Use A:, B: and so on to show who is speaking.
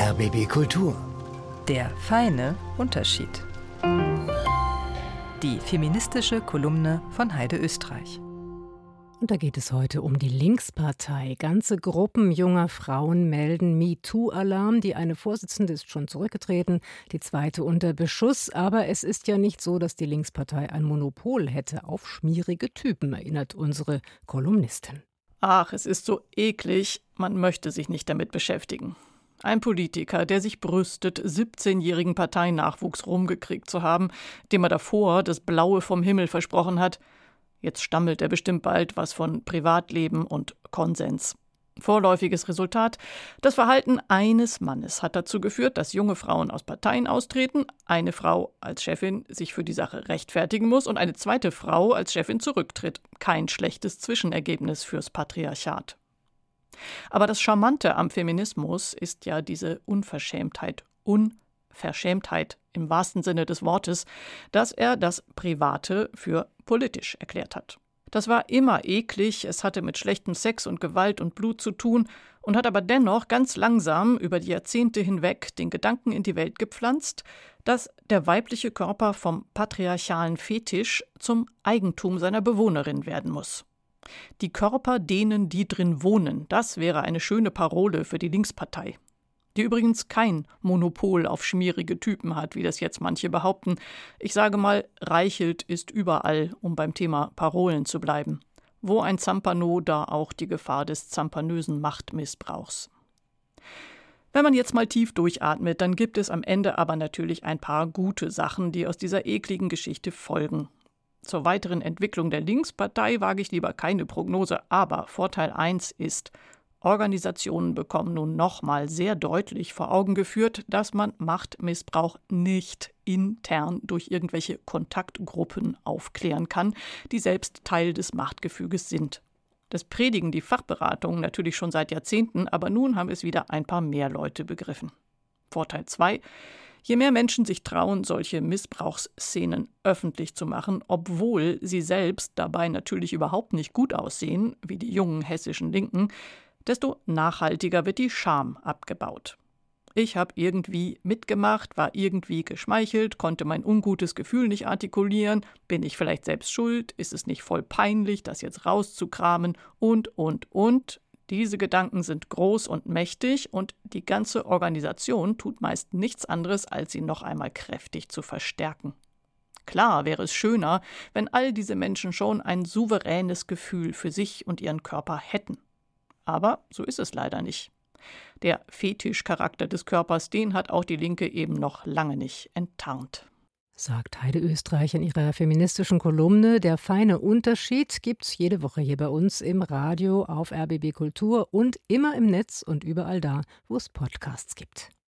A: RBB Kultur.
B: Der feine Unterschied. Die feministische Kolumne von Heide Österreich.
C: Und da geht es heute um die Linkspartei. Ganze Gruppen junger Frauen melden MeToo-Alarm. Die eine Vorsitzende ist schon zurückgetreten, die zweite unter Beschuss. Aber es ist ja nicht so, dass die Linkspartei ein Monopol hätte auf schmierige Typen, erinnert unsere Kolumnistin.
D: Ach, es ist so eklig, man möchte sich nicht damit beschäftigen. Ein Politiker, der sich brüstet, 17-jährigen Parteinachwuchs rumgekriegt zu haben, dem er davor das Blaue vom Himmel versprochen hat. Jetzt stammelt er bestimmt bald was von Privatleben und Konsens. Vorläufiges Resultat: Das Verhalten eines Mannes hat dazu geführt, dass junge Frauen aus Parteien austreten, eine Frau als Chefin sich für die Sache rechtfertigen muss und eine zweite Frau als Chefin zurücktritt. Kein schlechtes Zwischenergebnis fürs Patriarchat. Aber das Charmante am Feminismus ist ja diese Unverschämtheit, Unverschämtheit im wahrsten Sinne des Wortes, dass er das Private für politisch erklärt hat. Das war immer eklig, es hatte mit schlechtem Sex und Gewalt und Blut zu tun und hat aber dennoch ganz langsam über die Jahrzehnte hinweg den Gedanken in die Welt gepflanzt, dass der weibliche Körper vom patriarchalen Fetisch zum Eigentum seiner Bewohnerin werden muss. Die Körper denen, die drin wohnen, das wäre eine schöne Parole für die Linkspartei die übrigens kein Monopol auf schmierige Typen hat, wie das jetzt manche behaupten. Ich sage mal, Reichelt ist überall, um beim Thema Parolen zu bleiben. Wo ein Zampano, da auch die Gefahr des zampanösen Machtmissbrauchs. Wenn man jetzt mal tief durchatmet, dann gibt es am Ende aber natürlich ein paar gute Sachen, die aus dieser ekligen Geschichte folgen. Zur weiteren Entwicklung der Linkspartei wage ich lieber keine Prognose, aber Vorteil 1 ist, Organisationen bekommen nun nochmal sehr deutlich vor Augen geführt, dass man Machtmissbrauch nicht intern durch irgendwelche Kontaktgruppen aufklären kann, die selbst Teil des Machtgefüges sind. Das predigen die Fachberatungen natürlich schon seit Jahrzehnten, aber nun haben es wieder ein paar mehr Leute begriffen. Vorteil 2. Je mehr Menschen sich trauen, solche Missbrauchsszenen öffentlich zu machen, obwohl sie selbst dabei natürlich überhaupt nicht gut aussehen, wie die jungen hessischen Linken, desto nachhaltiger wird die Scham abgebaut. Ich habe irgendwie mitgemacht, war irgendwie geschmeichelt, konnte mein ungutes Gefühl nicht artikulieren, bin ich vielleicht selbst schuld, ist es nicht voll peinlich, das jetzt rauszukramen und, und, und. Diese Gedanken sind groß und mächtig und die ganze Organisation tut meist nichts anderes, als sie noch einmal kräftig zu verstärken. Klar wäre es schöner, wenn all diese Menschen schon ein souveränes Gefühl für sich und ihren Körper hätten. Aber so ist es leider nicht. Der Fetischcharakter des Körpers, den hat auch die Linke eben noch lange nicht enttarnt.
C: Sagt Heide Österreich in ihrer feministischen Kolumne. Der feine Unterschied gibt's jede Woche hier bei uns im Radio auf RBB Kultur und immer im Netz und überall da, wo es Podcasts gibt.